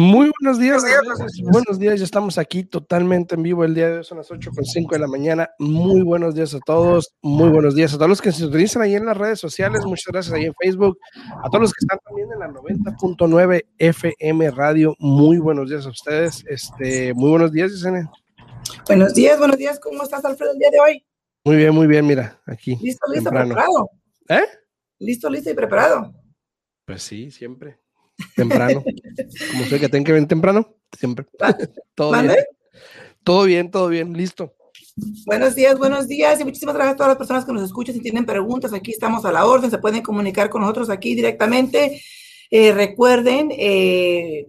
Muy buenos días, buenos días, ya estamos aquí totalmente en vivo el día de hoy, son las 8 con 5 de la mañana. Muy buenos días a todos, muy buenos días a todos los que se utilizan ahí en las redes sociales, muchas gracias ahí en Facebook, a todos los que están también en la 90.9 FM Radio, muy buenos días a ustedes, este, muy buenos días, Yesenia. Buenos días, buenos días, ¿cómo estás, Alfredo, el día de hoy? Muy bien, muy bien, mira, aquí. Listo, listo, preparado. ¿Eh? Listo, listo y preparado. Pues sí, siempre temprano. Como sé que tengo que venir temprano, siempre. todo bien. Todo bien, todo bien, listo. Buenos días, buenos días y muchísimas gracias a todas las personas que nos escuchan. Si tienen preguntas, aquí estamos a la orden, se pueden comunicar con nosotros aquí directamente. Eh, recuerden, eh,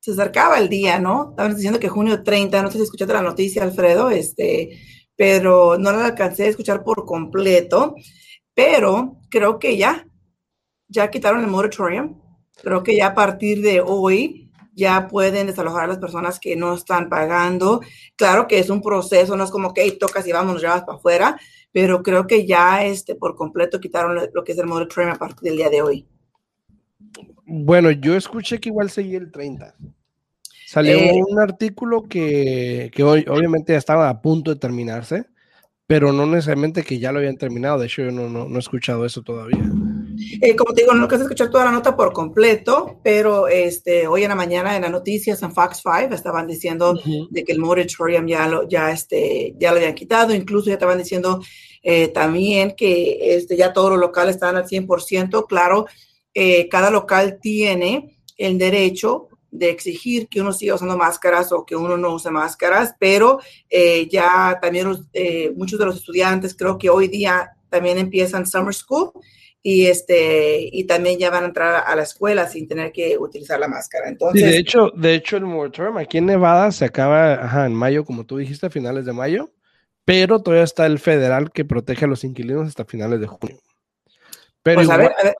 se acercaba el día, ¿no? Estaban diciendo que junio 30, no sé si escuchaste la noticia, Alfredo, este, pero no la alcancé a escuchar por completo, pero creo que ya, ya quitaron el moratorium. Creo que ya a partir de hoy ya pueden desalojar a las personas que no están pagando. Claro que es un proceso, no es como que tocas y vamos, ya para afuera, pero creo que ya este, por completo quitaron lo que es el moratorium a partir del día de hoy. Bueno, yo escuché que igual seguía el 30. Salió eh, un artículo que, que hoy, obviamente ya estaba a punto de terminarse, pero no necesariamente que ya lo habían terminado. De hecho, yo no, no, no he escuchado eso todavía. Eh, como te digo, no alcancé a escuchar toda la nota por completo, pero este, hoy en la mañana en las noticias en Fox 5 estaban diciendo de que el moratorium ya lo, ya, este, ya lo habían quitado, incluso ya estaban diciendo eh, también que este, ya todos los locales están al 100%. Claro, eh, cada local tiene el derecho de exigir que uno siga usando máscaras o que uno no use máscaras, pero ya también muchos de los estudiantes creo que hoy día también empiezan summer school y este y también ya van a entrar a la escuela sin tener que utilizar la máscara. Entonces, de hecho, de hecho el moratorium aquí en Nevada se acaba en mayo, como tú dijiste, a finales de mayo, pero todavía está el federal que protege a los inquilinos hasta finales de junio. Pero pues a, ver, a ver,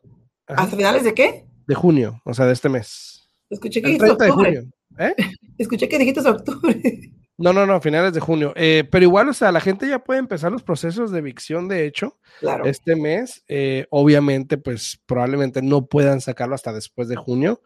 ¿hasta finales de qué? De junio, o sea, de este mes. Escuché que dijiste octubre. ¿Eh? Escuché que dijiste octubre. No, no, no, finales de junio. Eh, pero igual, o sea, la gente ya puede empezar los procesos de evicción, de hecho, este mes. Eh, obviamente, pues probablemente no puedan sacarlo hasta después de junio,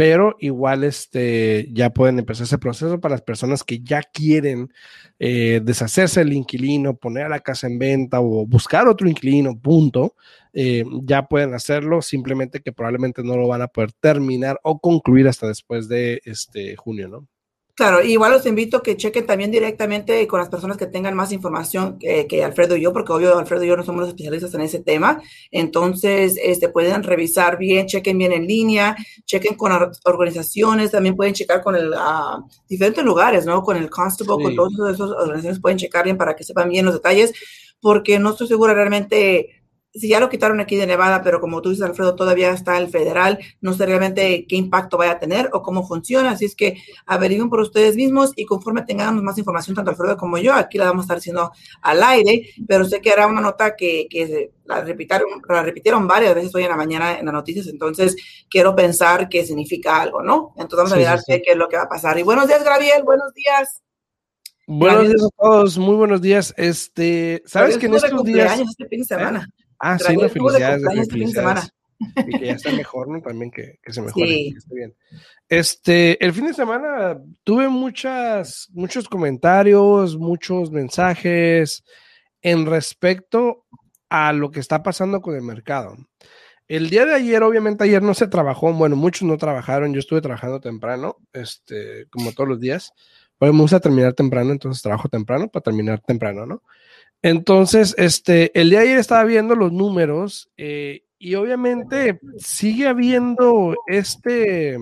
pero igual este, ya pueden empezar ese proceso para las personas que ya quieren eh, deshacerse del inquilino, poner la casa en venta o buscar otro inquilino, punto. ya pueden hacerlo, simplemente que probablemente no lo van a poder terminar o concluir hasta después de este junio, ¿no? Claro, igual los invito a que chequen también directamente con las personas que tengan más información que, Alfredo y yo, porque obvio Alfredo y yo no somos los especialistas en ese tema. Entonces, este, pueden revisar bien, chequen bien en línea, chequen con organizaciones, también pueden checar con el, uh, diferentes lugares, ¿no? Con el constable, con todas esas organizaciones pueden checar bien para que sepan bien los detalles, porque no estoy segura realmente si ya lo quitaron aquí de Nevada, pero como tú dices, Alfredo, todavía está el federal, no sé realmente qué impacto vaya a tener o cómo funciona. Así es que averigüen por ustedes mismos y conforme tengamos más información, tanto Alfredo como yo, aquí la vamos a estar haciendo al aire, pero sé que era una nota que, que la, repitieron, la repitieron varias veces hoy en la mañana en las noticias, entonces quiero pensar que significa algo, ¿no? Entonces vamos a mirar qué es lo que va a pasar. Y buenos días, Gabriel, buenos días. Buenos días a todos, muy buenos días. Este, ¿sabes que en estos días? Este fin de semana. Ah, sí, no, felicidades, felicidades. Y que ya está mejor, ¿no? También que, que se mejore, sí. que esté bien. Este, el fin de semana tuve muchas, muchos comentarios, muchos mensajes en respecto a lo que está pasando con el mercado. El día de ayer, obviamente ayer no se trabajó, bueno, muchos no trabajaron, yo estuve trabajando temprano, este, como todos los días, pero me gusta terminar temprano, entonces trabajo temprano para terminar temprano, ¿no? Entonces, este, el día de ayer estaba viendo los números eh, y obviamente sigue habiendo este,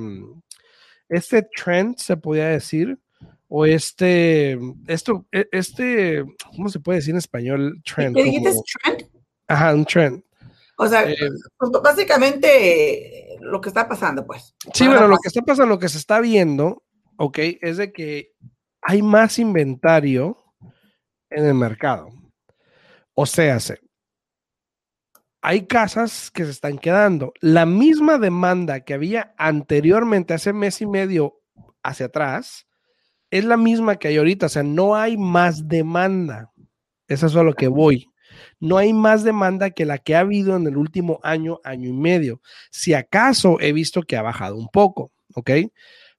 este trend, se podría decir, o este, esto, e, este, ¿cómo se puede decir en español? Trend. ¿Qué dijiste? ¿Trend? Ajá, un trend. O sea, eh, pues, básicamente lo que está pasando, pues. Sí, bueno, lo que está pasando, lo que se está viendo, ok, es de que hay más inventario en el mercado. O sea, hay casas que se están quedando. La misma demanda que había anteriormente, hace mes y medio hacia atrás, es la misma que hay ahorita. O sea, no hay más demanda. Eso es a lo que voy. no hay más demanda que la que ha habido en el último año, año y medio. Si acaso he visto que ha bajado un poco, ¿ok?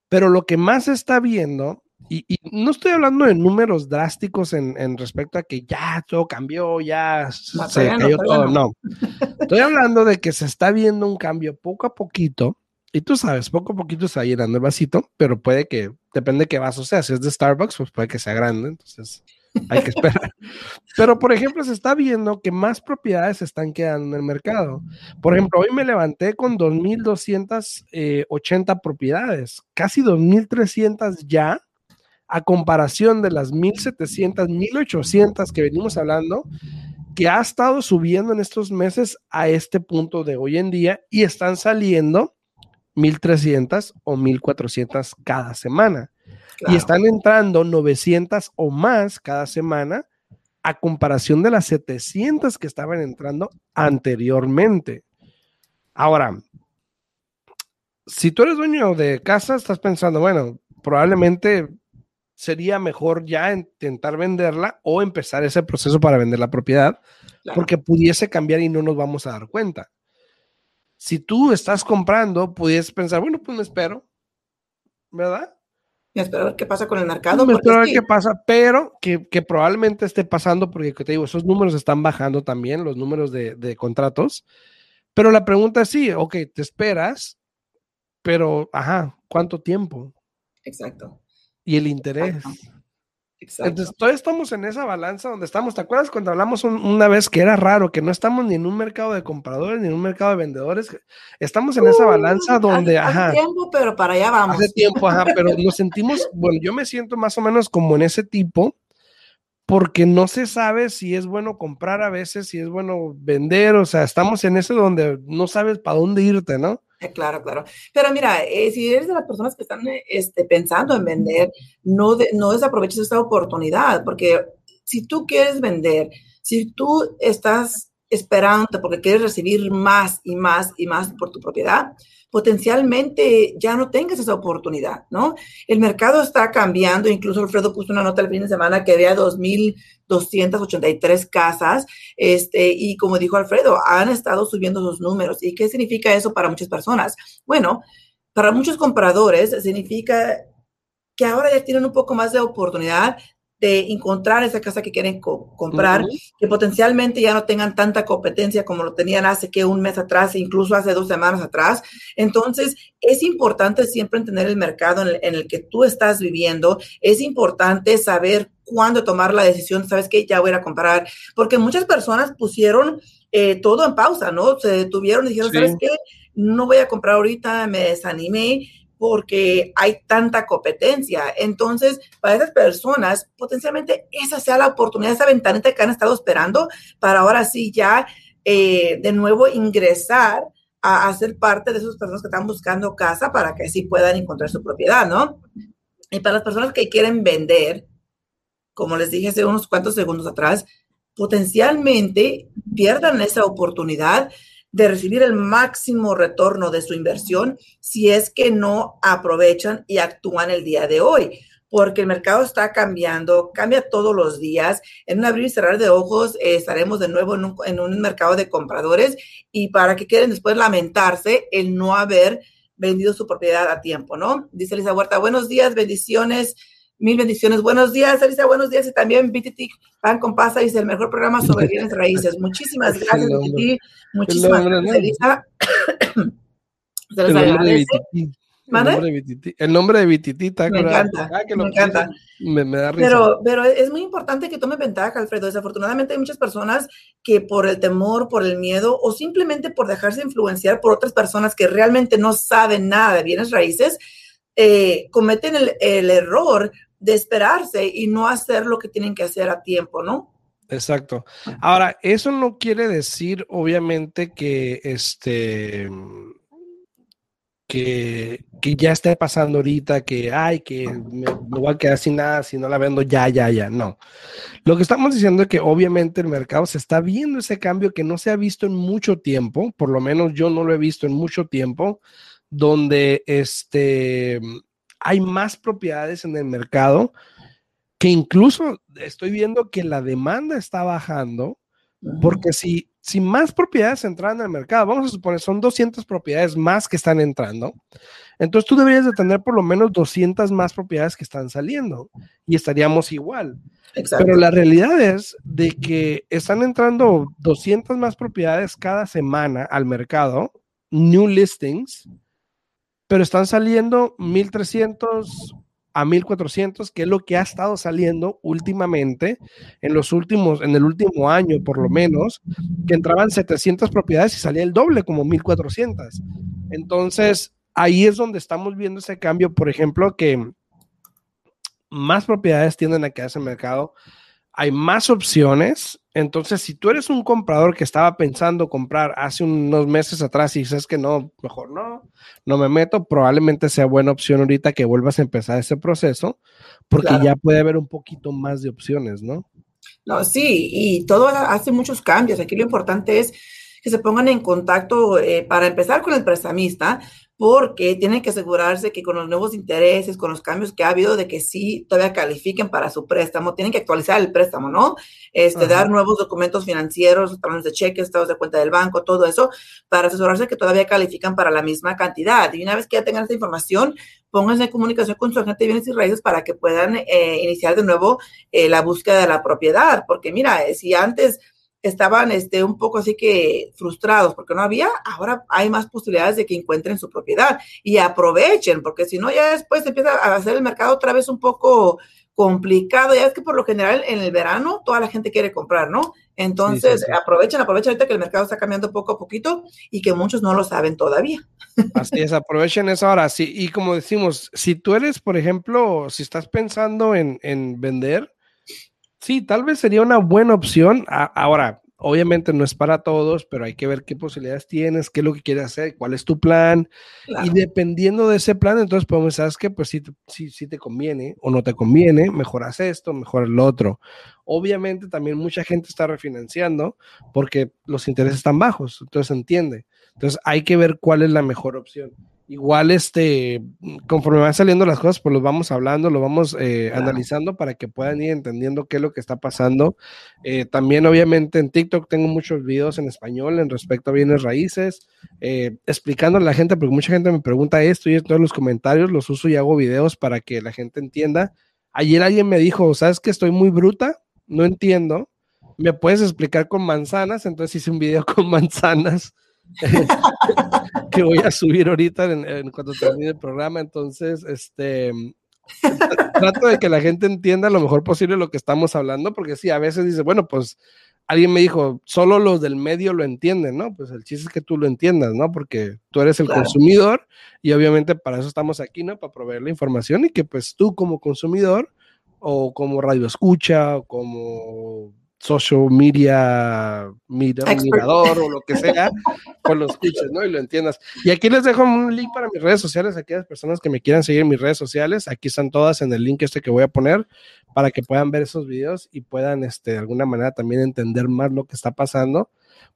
Pero lo que más se está viendo, y, no estoy hablando de números drásticos en, respecto a que ya todo cambió, ya se cayó todo, no. Estoy hablando de que se está viendo un cambio poco a poquito y tú sabes, poco a poquito se va llenando el vasito, pero puede que, depende de qué vaso sea. Si es de Starbucks, pues puede que sea grande, entonces hay que esperar. pero, por ejemplo, se está viendo que más propiedades se están quedando en el mercado. Por ejemplo, hoy me levanté con 2.280 eh, propiedades, casi 2.300 ya, a comparación de las 1.700, 1.800 que venimos hablando que ha estado subiendo en estos meses a este punto de hoy en día y están saliendo 1.300 o 1.400 cada semana. Y están entrando 900 o más cada semana a comparación de las 700 que estaban entrando anteriormente. Ahora, si tú eres dueño de casa, estás pensando, bueno, probablemente sería mejor ya intentar venderla o empezar ese proceso para vender la propiedad, porque pudiese cambiar y no nos vamos a dar cuenta si tú estás comprando, pudieras pensar, bueno, pues me espero, ¿verdad? Me espero a ver qué pasa con el mercado. Me espero a ver qué pasa, pero que, probablemente esté pasando porque te digo, esos números están bajando también, los números de, contratos. Pero la pregunta es sí, ok, te esperas, pero, ajá, ¿cuánto tiempo? Exacto. Y el interés. Entonces, todavía estamos en esa balanza donde estamos. ¿Te acuerdas cuando hablamos una vez que era raro, que no estamos ni en un mercado de compradores ni en un mercado de vendedores? Estamos en esa balanza donde, hace, hace tiempo, pero para allá vamos. Hace tiempo, ajá, pero nos sentimos, bueno, yo me siento más o menos como en ese tipo, porque no se sabe si es bueno comprar a veces, si es bueno vender, o sea, estamos en ese donde no sabes para dónde irte, ¿no? Claro, claro. Pero mira, eh, si eres de las personas que están eh, este, pensando en vender, no, no desaproveches esta oportunidad, porque si tú quieres vender, si tú estás esperando porque quieres recibir más y más y más por tu propiedad, potencialmente ya no tengas esa oportunidad, ¿no? El mercado está cambiando, incluso Alfredo puso una nota el fin de semana que había 2.283 casas, este, y como dijo Alfredo, han estado subiendo sus números. ¿Y qué significa eso para muchas personas? Bueno, para muchos compradores significa que ahora ya tienen un poco más de oportunidad de encontrar esa casa que quieren comprar, que potencialmente ya no tengan tanta competencia como lo tenían hace que un mes atrás, incluso hace dos semanas atrás. Entonces, es importante siempre entender el mercado en el, que tú estás viviendo. Es importante saber cuándo tomar la decisión, sabes que ya voy a comprar, porque muchas personas pusieron eh, todo en pausa, ¿no? Se detuvieron y dijeron, ¿sabes qué? No voy a comprar ahorita, me desanimé porque hay tanta competencia. Entonces, para esas personas, potencialmente esa sea la oportunidad, esa ventanita que han estado esperando para ahora sí ya eh, de nuevo ingresar a, a, ser parte de esas personas que están buscando casa para que así puedan encontrar su propiedad, ¿no? Y para las personas que quieren vender, como les dije hace unos cuantos segundos atrás, potencialmente pierdan esa oportunidad de recibir el máximo retorno de su inversión si es que no aprovechan y actúan el día de hoy porque el mercado está cambiando, cambia todos los días. En un abrir y cerrar de ojos eh, estaremos de nuevo en un, en un, mercado de compradores y para que quieren después lamentarse el no haber vendido su propiedad a tiempo, ¿no? Dice Elisa Huerta, buenos días, bendiciones. Mil bendiciones. Buenos días, Elisa. Buenos días. Y también BTT Pan con dice el mejor programa sobre bienes raíces. Muchísimas gracias, BTT. Muchísimas gracias, Elisa. Se les agradece. El nombre, de BTT, el nombre de BTT me encanta, ah, me encanta. Me, da risa. Pero, pero es muy importante que tome ventaja, Alfredo. Desafortunadamente hay muchas personas que por el temor, por el miedo o simplemente por dejarse influenciar por otras personas que realmente no saben nada de bienes raíces, eh, cometen el, el error de esperarse y no hacer lo que tienen que hacer a tiempo, ¿no? Exacto. Ahora, eso no quiere decir, obviamente, que este que, que ya esté pasando ahorita, que ay, que me, voy a quedar sin nada si no la vendo ya, ya, ya. No. Lo que estamos diciendo es que obviamente el mercado se está viendo ese cambio que no se ha visto en mucho tiempo, por lo menos yo no lo he visto en mucho tiempo, donde este hay más propiedades en el mercado que incluso estoy viendo que la demanda está bajando Porque si, si más propiedades entran al mercado, vamos a suponer, son 200 propiedades más que están entrando, entonces tú deberías de tener por lo menos 200 más propiedades que están saliendo y estaríamos igual. Pero la realidad es de que están entrando 200 más propiedades cada semana al mercado, new listings, pero están saliendo 1300 a 1400, que es lo que ha estado saliendo últimamente en los últimos en el último año por lo menos, que entraban 700 propiedades y salía el doble como 1400. Entonces, ahí es donde estamos viendo ese cambio, por ejemplo, que más propiedades tienden a quedarse en el mercado, hay más opciones. Entonces, si tú eres un comprador que estaba pensando comprar hace unos meses atrás y dices que no, mejor no, no me meto, probablemente sea buena opción ahorita que vuelvas a empezar ese proceso, porque ya puede haber un poquito más de opciones, ¿no? No, sí, y todo hace muchos cambios. Aquí lo importante es que se pongan en contacto eh, para empezar con el prestamista, porque tienen que asegurarse que con los nuevos intereses, con los cambios que ha habido, de que sí todavía califiquen para su préstamo, tienen que actualizar el préstamo, ¿no? Este, dar nuevos documentos financieros, talones de cheques, estados de cuenta del banco, todo eso, para asegurarse que todavía califican para la misma cantidad. Y una vez que ya tengan esta información, pónganse en comunicación con su agente de bienes y raíces para que puedan eh, iniciar de nuevo eh, la búsqueda de la propiedad, porque mira, eh, si antes estaban este, un poco así que frustrados porque no había, ahora hay más posibilidades de que encuentren su propiedad y aprovechen, porque si no, ya después empieza a hacer el mercado otra vez un poco complicado. Ya es que por lo general en el verano toda la gente quiere comprar, ¿no? Entonces, aprovechen, aprovechen ahorita que el mercado está cambiando poco a poquito y que muchos no lo saben todavía. Así es, aprovechen eso ahora. Sí, y como decimos, si tú eres, por ejemplo, si estás pensando en, en vender, Sí, tal vez sería una buena opción. ahora, obviamente no es para todos, pero hay que ver qué posibilidades tienes, qué es lo que quieres hacer, cuál es tu plan. Y dependiendo de ese plan, entonces podemos saber que pues si, si, si, te conviene o no te conviene, mejoras esto, mejoras lo otro. Obviamente también mucha gente está refinanciando porque los intereses están bajos, entonces entiende. Entonces hay que ver cuál es la mejor opción igual este, conforme van saliendo las cosas, pues los vamos hablando, lo vamos eh, analizando para que puedan ir entendiendo qué es lo que está pasando. Eh, también obviamente en TikTok tengo muchos videos en español en respecto a bienes raíces, eh, explicando a la gente, porque mucha gente me pregunta esto y en todos los comentarios los uso y hago videos para que la gente entienda. Ayer alguien me dijo, ¿sabes que estoy muy bruta? No entiendo. ¿Me puedes explicar con manzanas? Entonces hice un video con manzanas que voy a subir ahorita en, cuanto termine el programa. Entonces, este, trato de que la gente entienda lo mejor posible lo que estamos hablando, porque sí, a veces dice, bueno, pues alguien me dijo, solo los del medio lo entienden, ¿no? Pues el chiste es que tú lo entiendas, ¿no? Porque tú eres el consumidor y obviamente para eso estamos aquí, ¿no? Para proveer la información y que pues tú como consumidor o como radio escucha o como social media, mirador o lo que sea, pues lo escuches, ¿no? Y lo entiendas. Y aquí les dejo un link para mis redes sociales, aquellas personas que me quieran seguir en mis redes sociales, aquí están todas en el link este que voy a poner para que puedan ver esos videos y puedan, este, de alguna manera también entender más lo que está pasando,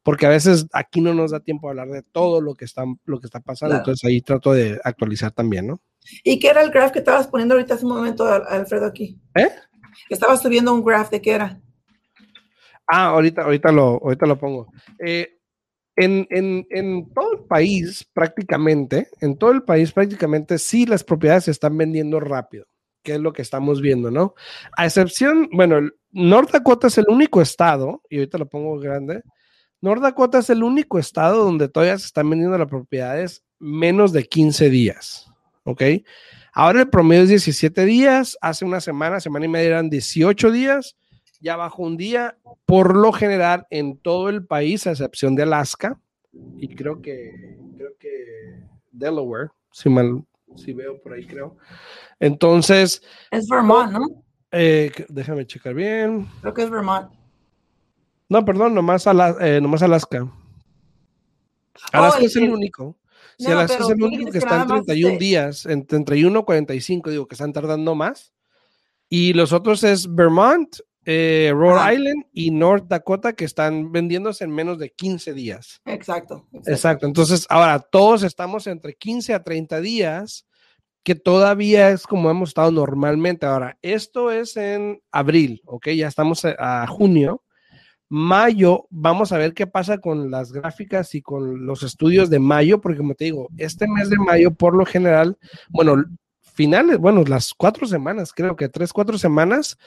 porque a veces aquí no nos da tiempo a hablar de todo lo que está, lo que está pasando, entonces ahí trato de actualizar también, ¿no? ¿Y qué era el graph que estabas poniendo ahorita hace un momento, Alfredo, aquí? ¿Eh? Estabas subiendo un graph de qué era. Ah, ahorita, ahorita, lo, ahorita lo pongo. Eh, en, en, en, todo el país, prácticamente, en todo el país, prácticamente, sí las propiedades se están vendiendo rápido, que es lo que estamos viendo, ¿no? A excepción, bueno, North Dakota es el único estado, y ahorita lo pongo grande, North Dakota es el único estado donde todavía se están vendiendo las propiedades menos de 15 días, ¿ok? Ahora el promedio es 17 días, hace una semana, semana y media eran 18 días, ya bajó un día, por lo general en todo el país, a excepción de Alaska, y creo que, creo que Delaware, si mal, si veo por ahí, creo. Entonces. Es Vermont, ¿no? Eh, déjame checar bien. Creo que es Vermont. No, perdón, nomás, eh, nomás Alaska. Alaska oh, es el, único. Si Alaska es el único que está en 31 días, en 31 y 45, digo que están tardando más. Y los otros es Vermont, eh, Rhode Island y North Dakota que están vendiéndose en menos de 15 días. Exacto, exacto. Entonces, ahora todos estamos entre 15 a 30 días, que todavía es como hemos estado normalmente. Ahora, esto es en abril, ¿ok? Ya estamos a, junio. Mayo, vamos a ver qué pasa con las gráficas y con los estudios de mayo, porque como te digo, este mes de mayo, por lo general, bueno, finales, bueno, las cuatro semanas, creo que tres, cuatro semanas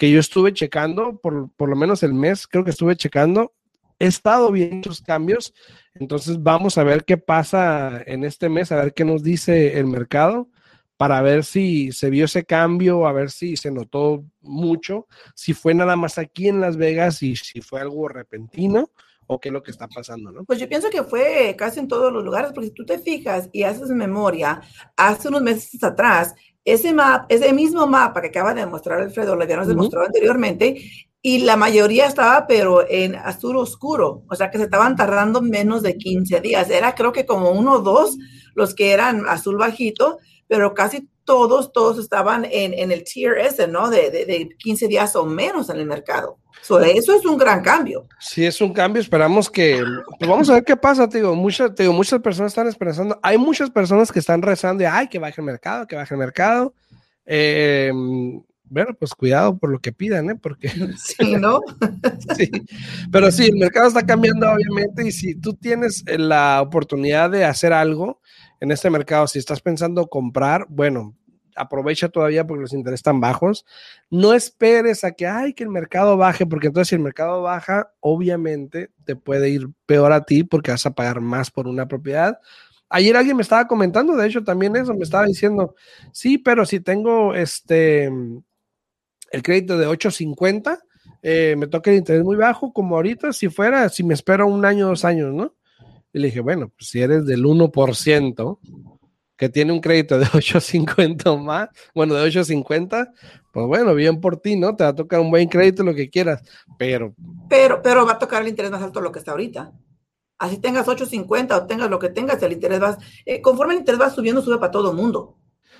que yo estuve checando, por, por lo menos el mes, creo que estuve checando, he estado viendo los cambios, entonces vamos a ver qué pasa en este mes, a ver qué nos dice el mercado para ver si se vio ese cambio, a ver si se notó mucho, si fue nada más aquí en Las Vegas y si fue algo repentino o qué es lo que está pasando, ¿no? Pues yo pienso que fue casi en todos los lugares, porque si tú te fijas y haces memoria, hace unos meses atrás, ese mapa, ese mismo mapa que acaba de mostrar Alfredo, lo habíamos demostrado anteriormente, y la mayoría estaba, pero en azul oscuro, o sea que se estaban tardando menos de 15 días. Era creo que como uno o dos los que eran azul bajito, pero casi todos, todos estaban en, en el tier S, ¿no? De, de, 15 días o menos en el mercado. eso es un gran cambio. Sí, es un cambio. Esperamos que. Pues vamos a ver qué pasa, te digo, muchas, te digo, muchas personas están esperando. Hay muchas personas que están rezando de, ay, que baje el mercado, que baje el mercado. Eh, bueno, pues cuidado por lo que pidan, ¿eh? Porque. Sí, ¿no? sí. Pero sí, el mercado está cambiando, obviamente, y si tú tienes la oportunidad de hacer algo, en este mercado, si estás pensando comprar, bueno, aprovecha todavía porque los intereses están bajos. No esperes a que, ay, que el mercado baje, porque entonces si el mercado baja, obviamente te puede ir peor a ti porque vas a pagar más por una propiedad. Ayer alguien me estaba comentando, de hecho, también eso, me estaba diciendo, sí, pero si tengo este, el crédito de 850, eh, me toca el interés muy bajo, como ahorita, si fuera, si me espero un año, dos años, ¿no? Y le dije, bueno, pues si eres del 1% que tiene un crédito de 850 más, bueno, de 850, pues bueno, bien por ti, ¿no? Te va a tocar un buen crédito, lo que quieras, pero... Pero, pero va a tocar el interés más alto de lo que está ahorita. Así tengas 850 o tengas lo que tengas, el interés va, eh, conforme el interés va subiendo, sube para todo el mundo.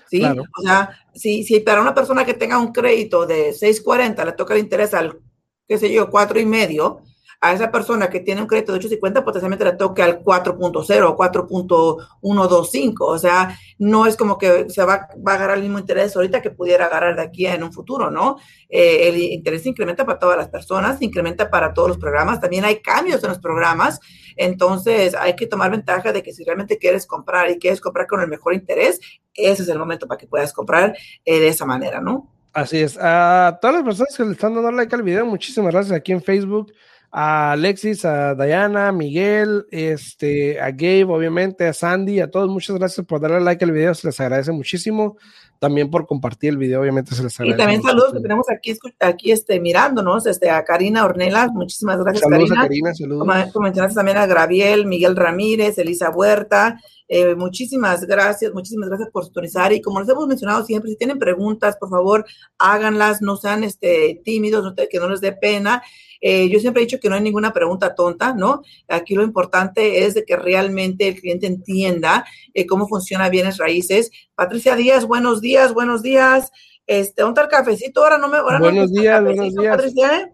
¿Sí? O sea, si, si para una persona que tenga un crédito de 640 le toca el interés al, qué sé yo, cuatro y medio, a esa persona que tiene un crédito de 850 potencialmente le toque al 4.0 o 4.125. O sea, no es como que se va, va, a agarrar el mismo interés ahorita que pudiera agarrar de aquí en un futuro, ¿no? Eh, el interés incrementa para todas las personas, incrementa para todos los programas. También hay cambios en los programas. Entonces, hay que tomar ventaja de que si realmente quieres comprar y quieres comprar con el mejor interés, ese es el momento para que puedas comprar eh, de esa manera, ¿no? Así es. A todas las personas que le están dando like al video, muchísimas gracias aquí en Facebook a Alexis, a Diana, a Miguel, este, a Gabe, obviamente, a Sandy, a todos, muchas gracias por darle like al video, se les agradece muchísimo. También por compartir el video, obviamente se les agradece. Y también saludos que tenemos aquí, aquí este, mirándonos, este, a Karina Ornelas, muchísimas gracias, saludos Karina. A Karina saludos. Como, mencionaste también a Graviel, Miguel Ramírez, Elisa Huerta, eh, muchísimas gracias, muchísimas gracias por sintonizar. Y como les hemos mencionado siempre, si tienen preguntas, por favor, háganlas, no sean este, tímidos, que no les dé pena. Eh, yo siempre he dicho que no hay ninguna pregunta tonta, ¿no? Aquí lo importante es de que realmente el cliente entienda eh, cómo funciona bienes raíces. Patricia Díaz, buenos días, buenos días. Este, ¿dónde está el cafecito? Ahora no me. Ahora buenos días, buenos días. Patricia, ¿eh?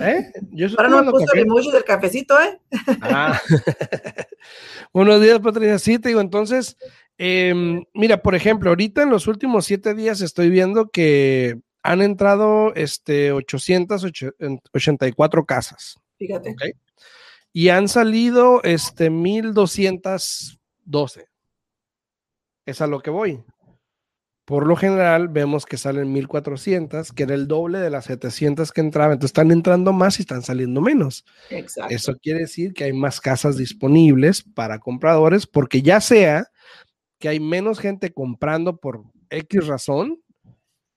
¿Eh? Yo Ahora no me puse el emoji del cafecito, ¿eh? Ah. Buenos días, Patricia. Sí, te digo, entonces, eh, mira, por ejemplo, ahorita en los últimos siete días estoy viendo que han entrado este, 884 casas. Fíjate. Y han salido este, 1212. Es a lo que voy. Por lo general vemos que salen 1400, que era el doble de las 700 que entraban. Entonces están entrando más y están saliendo menos. Exacto. Eso quiere decir que hay más casas disponibles para compradores, porque ya sea que hay menos gente comprando por X razón,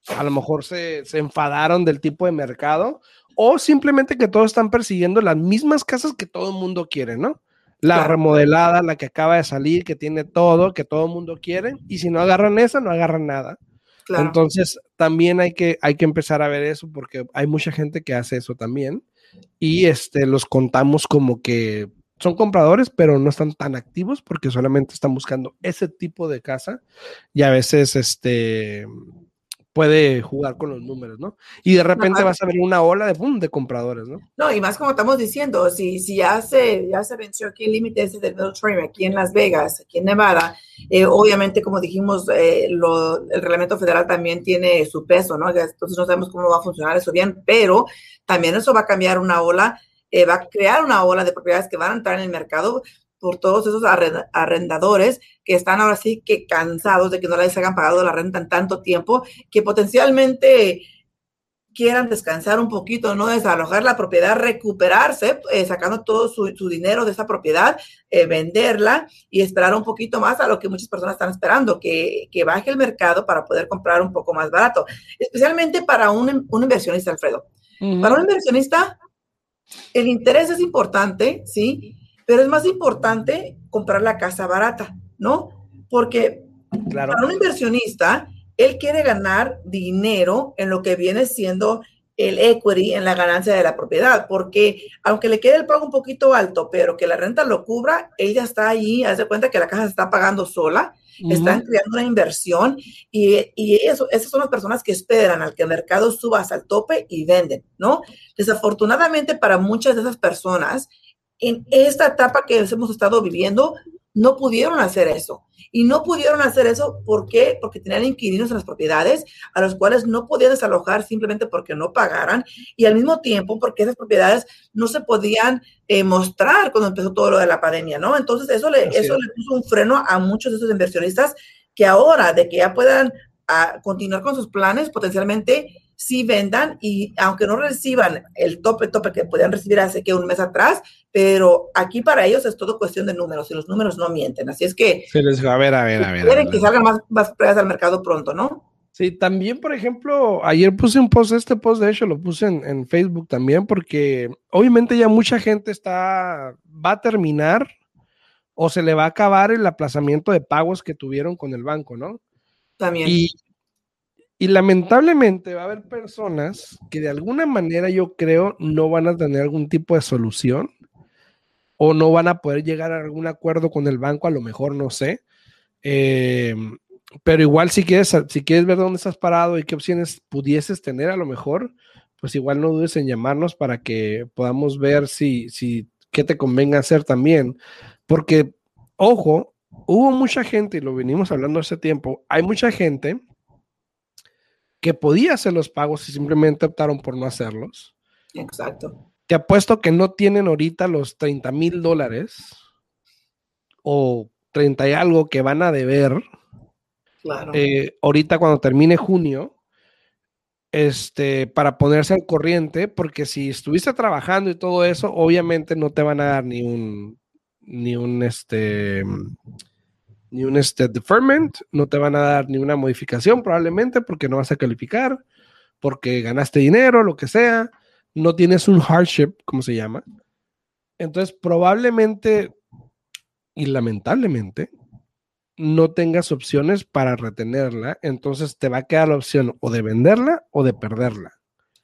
a lo mejor se, enfadaron del tipo de mercado o simplemente que todos están persiguiendo las mismas casas que todo el mundo quiere, ¿no? La remodelada, la que acaba de salir, que tiene todo, que todo el mundo quiere, y si no agarran esa, no agarran nada. Entonces, también hay que, hay que empezar a ver eso porque hay mucha gente que hace eso también y este, los contamos como que son compradores, pero no están tan activos porque solamente están buscando ese tipo de casa y a veces este, puede jugar con los números, ¿no? Y de repente vas a ver una ola de, boom, de compradores, ¿no? No, y más como estamos diciendo, si, si ya, se, ya se venció aquí el límite ese del Middle aquí en Las Vegas, aquí en Nevada, eh, obviamente, como dijimos, eh, lo, el reglamento federal también tiene su peso, ¿no? Entonces no sabemos cómo va a funcionar eso bien, pero también eso va a cambiar una ola va a crear una ola de propiedades que van a entrar en el mercado por todos esos arrendadores que están ahora sí que cansados de que no les hayan pagado la renta en tanto tiempo, que potencialmente quieran descansar un poquito, no desalojar la propiedad, recuperarse, eh, sacando todo su, dinero de esa propiedad, eh, venderla y esperar un poquito más a lo que muchas personas están esperando, que, baje el mercado para poder comprar un poco más barato, especialmente para un, inversionista, Alfredo. Para un inversionista, el interés es importante, ¿sí? Pero es más importante comprar la casa barata, ¿no? Porque para un inversionista, él quiere ganar dinero en lo que viene siendo el equity en la ganancia de la propiedad, porque aunque le quede el pago un poquito alto, pero que la renta lo cubra, ella está ahí, hace cuenta que la casa se está pagando sola, están creando una inversión y, y eso, esas son las personas que esperan al que el mercado suba hasta el tope y venden, ¿no? Desafortunadamente para muchas de esas personas, en esta etapa que hemos estado viviendo, no pudieron hacer eso. Y no pudieron hacer eso, ¿por qué? Porque tenían inquilinos en las propiedades a los cuales no podían desalojar simplemente porque no pagaran y al mismo tiempo porque esas propiedades no se podían eh, mostrar cuando empezó todo lo de la pandemia, ¿no? Entonces eso le, eso le puso un freno a muchos de esos inversionistas que ahora de que ya puedan ah, continuar con sus planes, potencialmente sí vendan y aunque no reciban el tope, tope que podían recibir hace que un mes atrás, pero aquí para ellos es todo cuestión de números y los números no mienten. Así es que... Se les va a ver, a ver, a ver. Quieren que salgan más, más pruebas al mercado pronto, ¿no? Sí, también, por ejemplo, ayer puse un post, este post de hecho lo puse en, en Facebook también, porque obviamente ya mucha gente está, va a terminar o se le va a acabar el aplazamiento de pagos que tuvieron con el banco, ¿no? También. Y, y lamentablemente va a haber personas que de alguna manera yo creo no van a tener algún tipo de solución o no van a poder llegar a algún acuerdo con el banco, a lo mejor no sé. Em, pero igual si quieres, si quieres ver dónde estás parado y qué opciones pudieses tener a lo mejor, pues igual no dudes en llamarnos para que podamos ver si, si qué te convenga hacer también. Porque, ojo, hubo mucha gente, y lo venimos hablando hace tiempo, hay mucha gente que podía hacer los pagos y simplemente optaron por no hacerlos. Exacto. Te apuesto que no tienen ahorita los 30 mil dólares o 30 y algo que van a deber. Claro. Eh, ahorita cuando termine junio, este, para ponerse al corriente, porque si estuviste trabajando y todo eso, obviamente no te van a dar ni un, ni un, este, ni un este, deferment, no te van a dar ni una modificación probablemente porque no vas a calificar, porque ganaste dinero, lo que sea, no tienes un hardship, como se llama. Entonces, probablemente y lamentablemente no tengas opciones para retenerla, entonces te va a quedar la opción o de venderla o de perderla.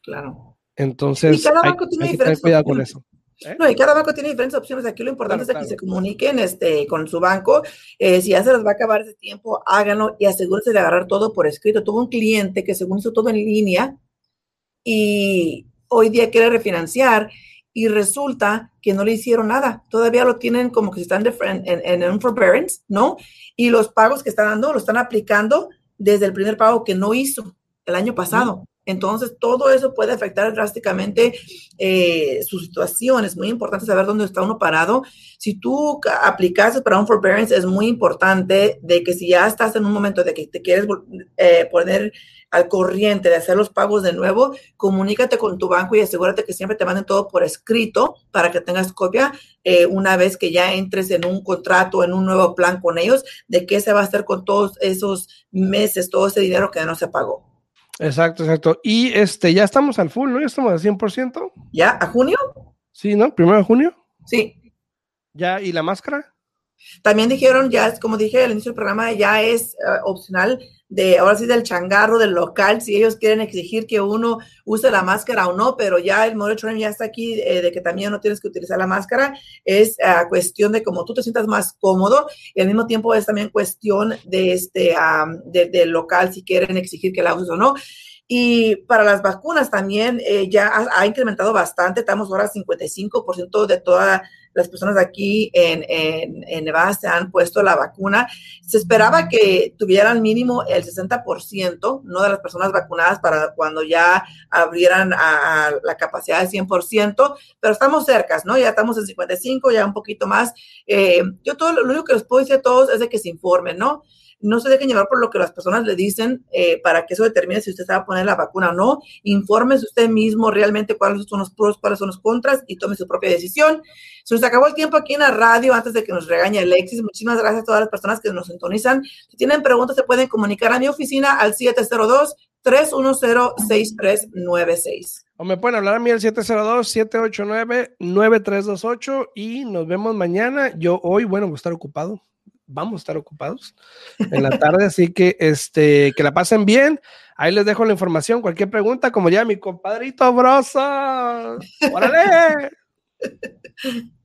Claro. Entonces, hay, hay que tener cuidado con eso. ¿Eh? No, y cada banco tiene diferentes opciones. Aquí lo importante es que se comuniquen este, con su banco. Eh, si ya se les va a acabar ese tiempo, háganlo y asegúrense de agarrar todo por escrito. Tuvo un cliente que según hizo todo en línea y hoy día quiere refinanciar y resulta que no le hicieron nada. Todavía lo tienen como que están en, en, en un forbearance, ¿no? Y los pagos que están dando lo están aplicando desde el primer pago que no hizo el año pasado. Entonces, todo eso puede afectar drásticamente eh, su situación. Es muy importante saber dónde está uno parado. Si tú aplicas para un forbearance, es muy importante de que si ya estás en un momento de que te quieres eh, poner al corriente de hacer los pagos de nuevo, comunícate con tu banco y asegúrate que siempre te manden todo por escrito para que tengas copia eh, una vez que ya entres en un contrato, en un nuevo plan con ellos, de qué se va a hacer con todos esos meses, todo ese dinero que no se pagó. Exacto, exacto. Y este, ya estamos al full, ¿no? Ya estamos al 100%. ¿Ya? ¿A junio? Sí, ¿no? ¿Primero de junio? Sí. ¿Ya? ¿Y la máscara? También dijeron, ya, como dije al inicio del programa, ya es eh, opcional de, ahora sí, del changarro, del local, si ellos quieren exigir que uno use la máscara o no, pero ya el monitoring ya está aquí, eh, de que también no tienes que utilizar la máscara, es uh, cuestión de cómo tú te sientas más cómodo y al mismo tiempo es también cuestión de este, del local, si quieren exigir que la uses o no. Y para las vacunas también eh, ya ha, incrementado bastante. Estamos ahora 55% de todas las personas aquí en, en, Nevada se han puesto la vacuna. Se esperaba que tuvieran mínimo el 60%, no de las personas vacunadas para cuando ya abrieran a, la capacidad de 100%, pero estamos cerca, ¿no? Ya estamos en 55, ya un poquito más. Eh, yo todo lo único que les puedo decir a todos es de que se informen, ¿no? No se dejen llevar por lo que las personas le dicen eh, para que eso determine si usted se va a poner la vacuna o no. Infórmese usted mismo realmente cuáles son los pros, cuáles son los contras y tome su propia decisión. Se nos acabó el tiempo aquí en la radio antes de que nos regañe Alexis. Muchísimas gracias a todas las personas que nos sintonizan. Si tienen preguntas, se pueden comunicar a mi oficina al 702-310-6396. O me pueden hablar a mí al 702-789-9328 y nos vemos mañana. Yo hoy, bueno, voy a estar ocupado vamos a estar ocupados en la tarde, así que este, que la pasen bien. Ahí les dejo la información, cualquier pregunta, como ya mi compadrito Brosa. ¡Órale!